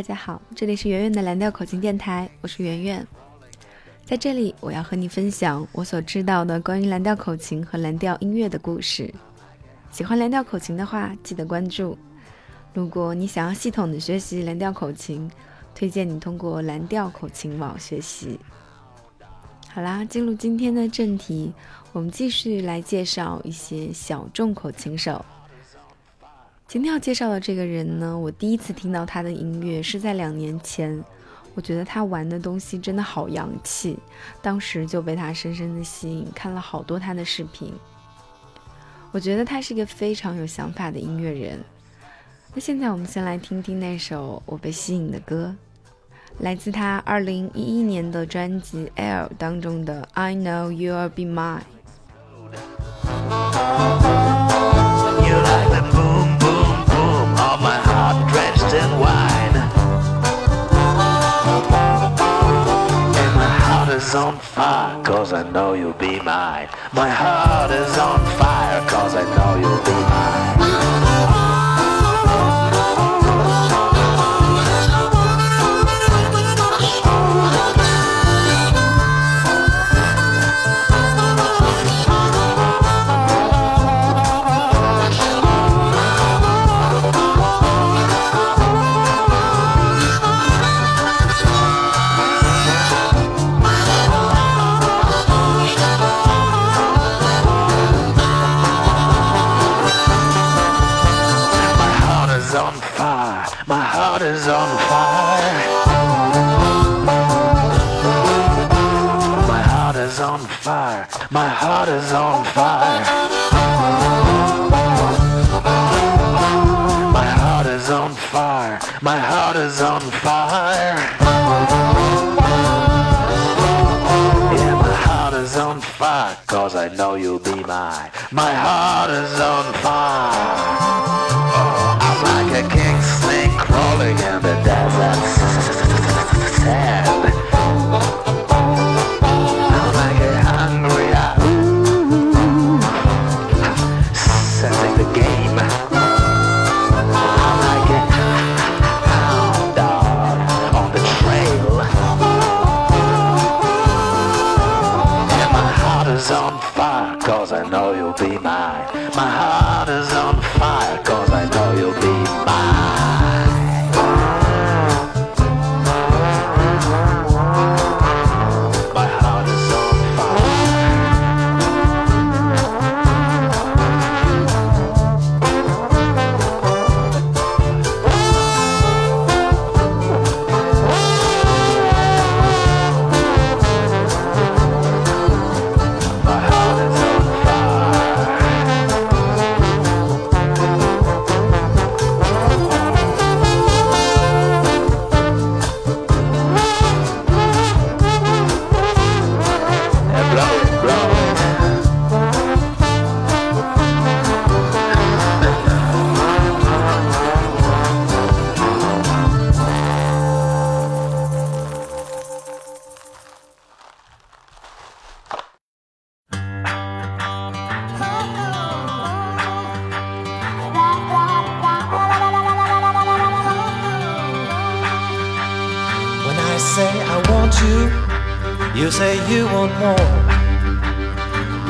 大家好，这里是圆圆的蓝调口琴电台，我是圆圆。在这里，我要和你分享我所知道的关于蓝调口琴和蓝调音乐的故事。喜欢蓝调口琴的话，记得关注。如果你想要系统的学习蓝调口琴，推荐你通过蓝调口琴网学习。好啦，进入今天的正题，我们继续来介绍一些小众口琴手。今天要介绍的这个人呢，我第一次听到他的音乐是在两年前，我觉得他玩的东西真的好洋气，当时就被他深深的吸引，看了好多他的视频。我觉得他是一个非常有想法的音乐人。那现在我们先来听听那首我被吸引的歌，来自他二零一一年的专辑《Air》当中的《I Know You'll Be Mine》。Is on fire, cause I know you'll be mine. My heart is on fire, My heart is on fire. My heart is on fire. My heart is on fire. Yeah, my heart is on fire. Cause I know you'll be mine. My heart is on fire.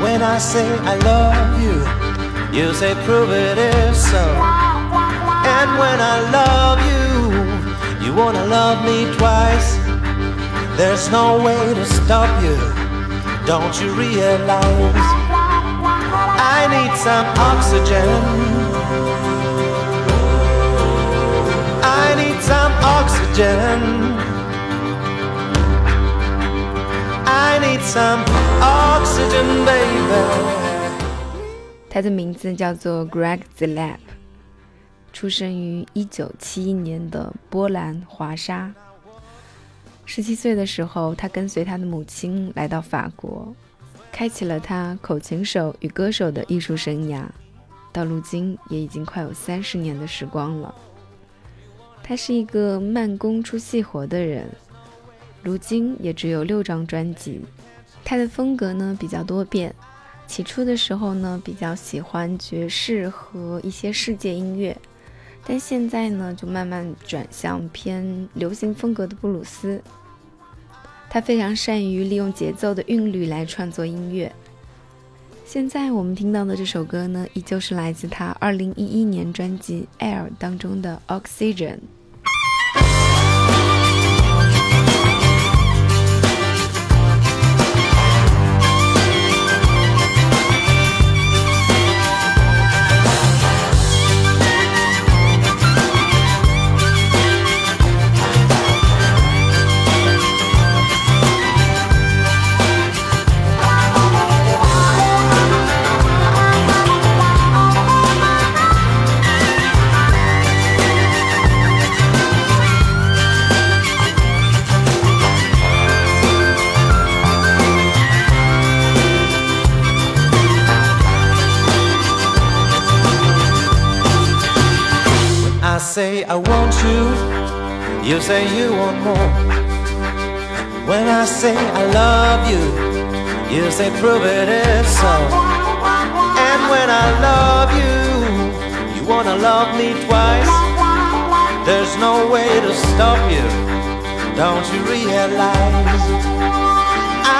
When I say I love you, you say prove it is so. And when I love you, you wanna love me twice. There's no way to stop you, don't you realize? I need some oxygen. I need some oxygen. Need some oxygen, baby. 他的名字叫做 Greg Zlap，出生于1971年的波兰华沙。十七岁的时候，他跟随他的母亲来到法国，开启了他口琴手与歌手的艺术生涯。到如今也已经快有三十年的时光了。他是一个慢工出细活的人，如今也只有六张专辑。他的风格呢比较多变，起初的时候呢比较喜欢爵士和一些世界音乐，但现在呢，就慢慢转向偏流行风格的布鲁斯。他非常善于利用节奏的韵律来创作音乐。现在我们听到的这首歌呢，依旧是来自他2011年专辑《Air》当中的《Oxygen》。Say I want you, you say you want more. When I say I love you, you say prove it is so. And when I love you, you wanna love me twice. There's no way to stop you, don't you realize?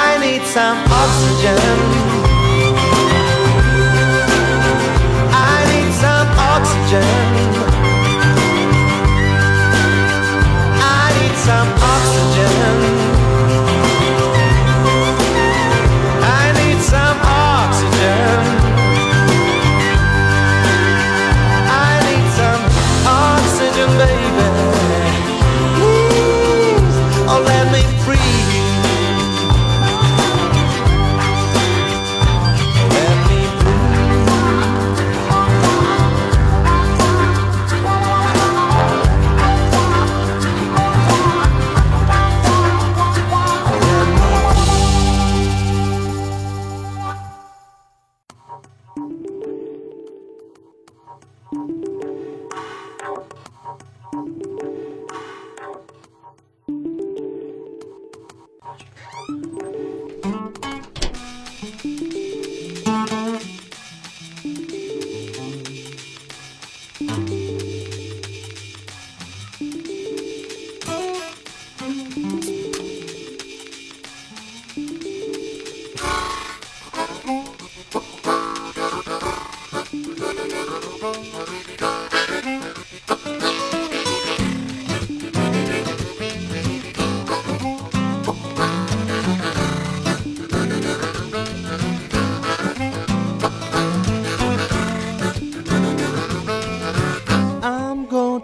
I need some oxygen. I need some oxygen. Some oxygen.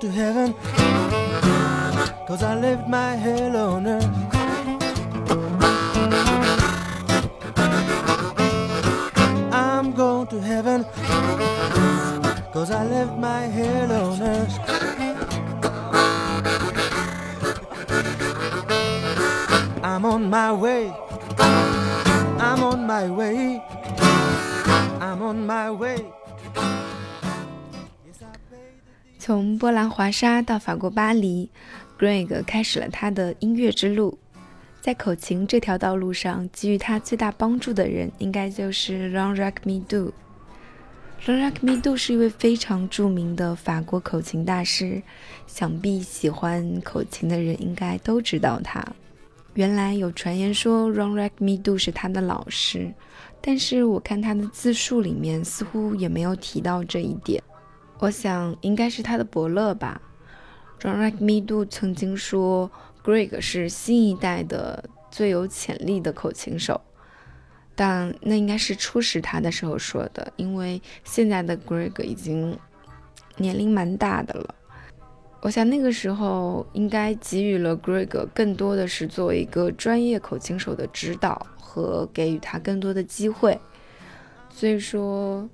To heaven. Cause I left my hell on earth. I'm going to heaven. Cause I left my hell on earth. I'm on my way. I'm on my way. I'm on my way 从波兰华沙到法国巴黎，Greg 开始了他的音乐之路。在口琴这条道路上，给予他最大帮助的人，应该就是 Ron Rachmidou。Ron Rachmidou 是一位非常著名的法国口琴大师，想必喜欢口琴的人应该都知道他。原来有传言说 Ron Rachmidou 是他的老师，但是我看他的自述里面似乎也没有提到这一点。我想应该是他的伯乐吧。John Rachmidou 曾经说，Greg 是新一代的最有潜力的口琴手，但那应该是初识他的时候说的，因为现在的 Greg 已经年龄蛮大的了。我想那个时候应该给予了 Greg 更多的是作为一个专业口琴手的指导和给予他更多的机会，所以说。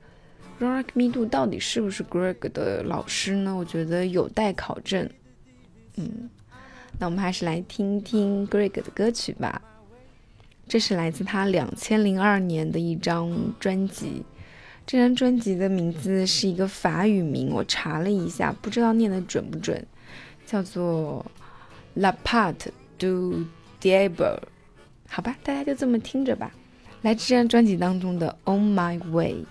Ron Rachmidou 到底是不是 Greg 的老师呢？我觉得有待考证。嗯，那我们还是来听听 Greg 的歌曲吧。这是来自他两千零二年的一张专辑，这张专辑的名字是一个法语名，我查了一下，不知道念的准不准，叫做 La Part du Diable。好吧，大家就这么听着吧。来这张专辑当中的 On My Way。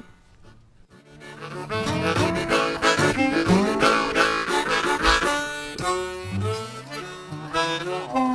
Oh.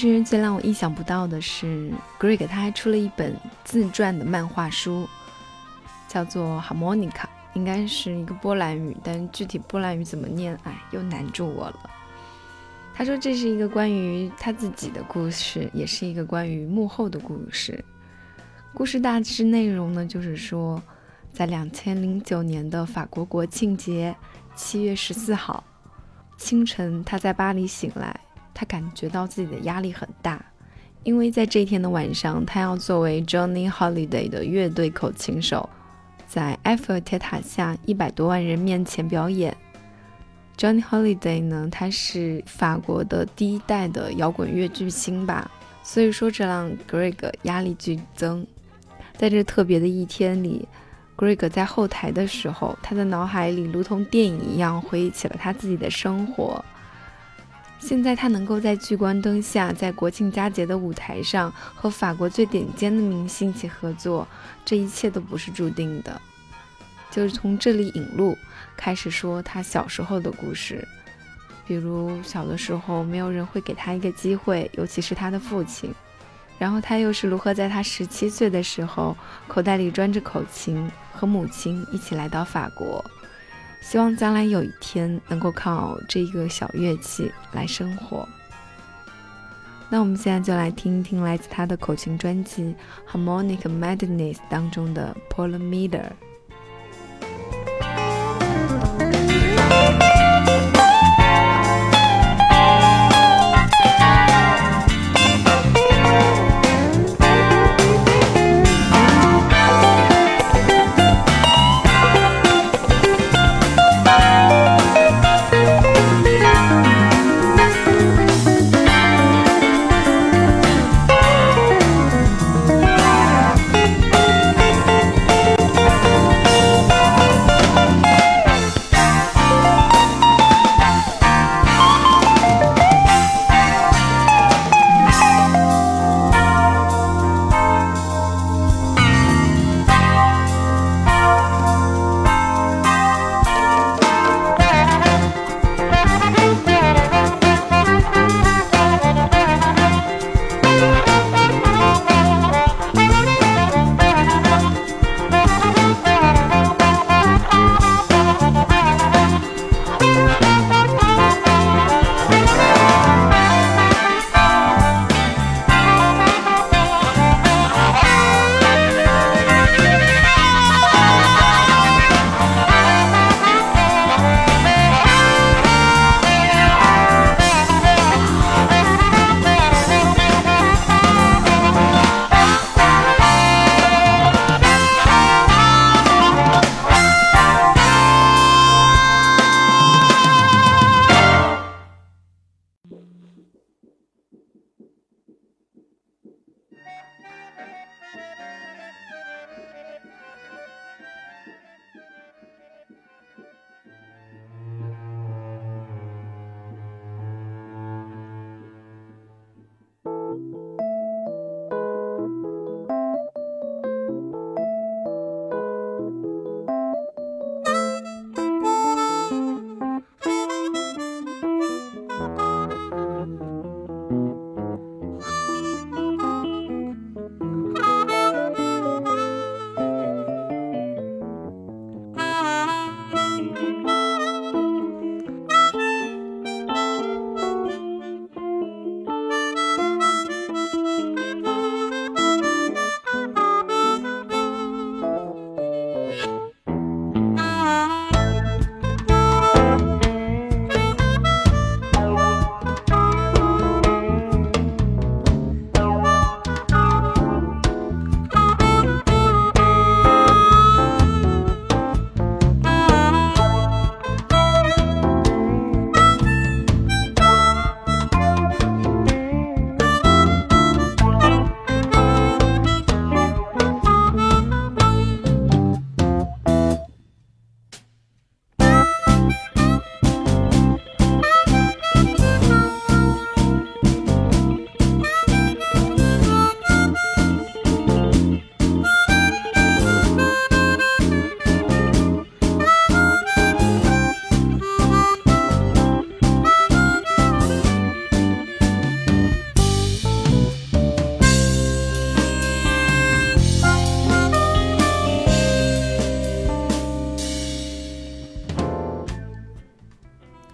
其实最让我意想不到的是，Greg 他还出了一本自传的漫画书，叫做 Harmonica，应该是一个波兰语，但具体波兰语怎么念，哎，又难住我了。他说这是一个关于他自己的故事，也是一个关于幕后的故事。故事大致内容呢，就是说，在两千零九年的法国国庆节七月十四号清晨，他在巴黎醒来。他感觉到自己的压力很大，因为在这天的晚上，他要作为 Johnny Holiday 的乐队口琴手，在埃菲尔铁塔下一百多万人面前表演。Johnny Holiday 呢，他是法国的第一代的摇滚乐巨星吧，所以说这让 Greg 压力剧增。在这特别的一天里，Greg 在后台的时候，他的脑海里如同电影一样回忆起了他自己的生活。现在他能够在聚光灯下，在国庆佳节的舞台上和法国最顶尖的明星一起合作，这一切都不是注定的。就是从这里引路，开始说他小时候的故事，比如小的时候没有人会给他一个机会，尤其是他的父亲。然后他又是如何在他十七岁的时候，口袋里装着口琴，和母亲一起来到法国。希望将来有一天能够靠这个小乐器来生活。那我们现在就来听一听来自他的口琴专辑《Harmonic Madness》当中的《Polymer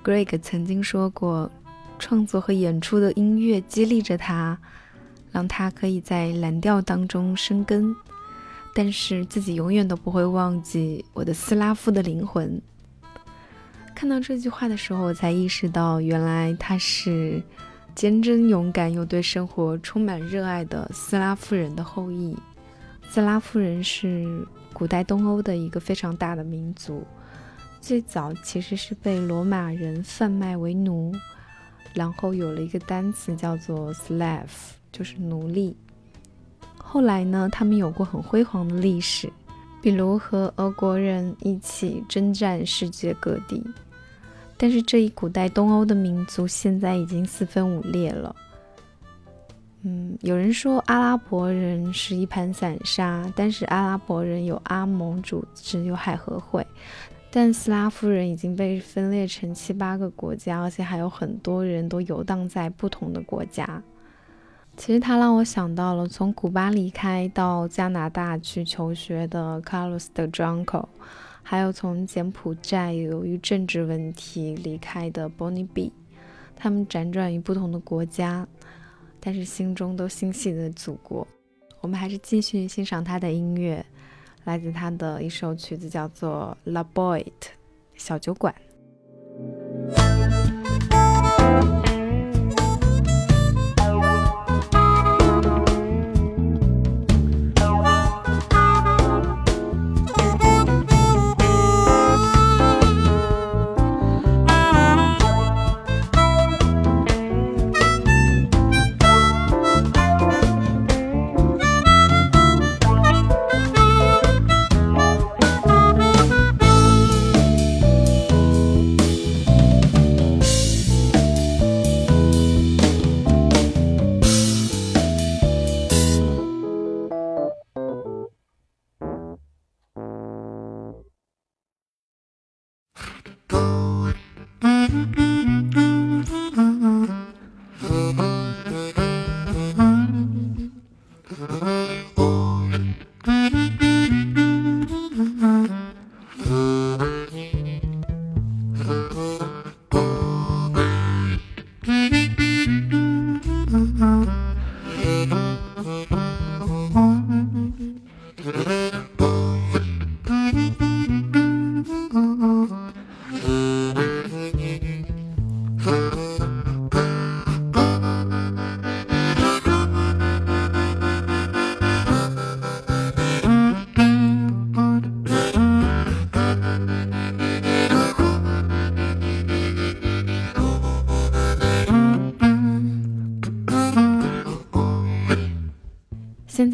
Greg 曾经说过，创作和演出的音乐激励着他，让他可以在蓝调当中生根。但是自己永远都不会忘记我的斯拉夫的灵魂。看到这句话的时候，我才意识到，原来他是坚贞勇敢又对生活充满热爱的斯拉夫人的后裔。斯拉夫人是古代东欧的一个非常大的民族，最早其实是被罗马人贩卖为奴，然后有了一个单词叫做 slave，就是奴隶。后来呢，他们有过很辉煌的历史，比如和俄国人一起征战世界各地。但是这一古代东欧的民族现在已经四分五裂了。嗯，有人说阿拉伯人是一盘散沙，但是阿拉伯人有阿盟组织，有海合会，但斯拉夫人已经被分裂成七八个国家，而且还有很多人都游荡在不同的国家。其实他让我想到了从古巴离开到加拿大去求学的 Carlos de Junco，还有从柬埔寨由于政治问题离开的 Bonnie B。他们辗转于不同的国家，但是心中都心系着祖国。我们还是继续欣赏他的音乐，来自他的一首曲子叫做《La Boite》小酒馆。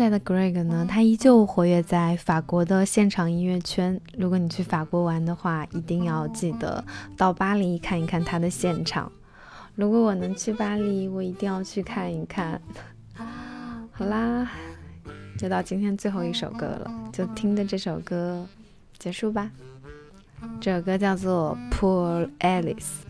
在的 Greg 呢，他依旧活跃在法国的现场音乐圈。如果你去法国玩的话，一定要记得到巴黎看一看他的现场。如果我能去巴黎，我一定要去看一看。好啦，就到今天最后一首歌了，就听着这首歌结束吧。这首歌叫做《Poor Alice》。